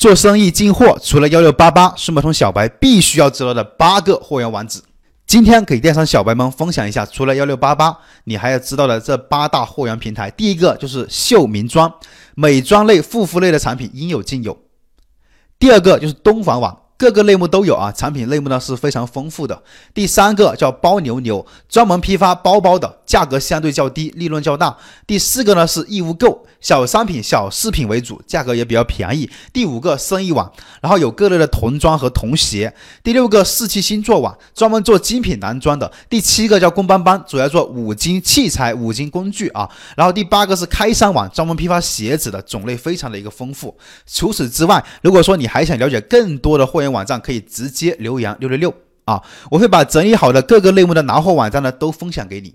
做生意进货，除了幺六八八，数码通小白必须要知道的八个货源网址。今天给电商小白们分享一下，除了幺六八八，你还要知道的这八大货源平台。第一个就是秀名庄，美妆类、护肤类的产品应有尽有。第二个就是东方网。各个类目都有啊，产品类目呢是非常丰富的。第三个叫包牛牛，专门批发包包的，价格相对较低，利润较大。第四个呢是义乌购，小商品、小饰品为主，价格也比较便宜。第五个生意网，然后有各类的童装和童鞋。第六个四期星座网，专门做精品男装的。第七个叫工邦邦，主要做五金器材、五金工具啊。然后第八个是开山网，专门批发鞋子的，种类非常的一个丰富。除此之外，如果说你还想了解更多的货源网站可以直接留言六六六啊，我会把整理好的各个类目的拿货网站呢都分享给你。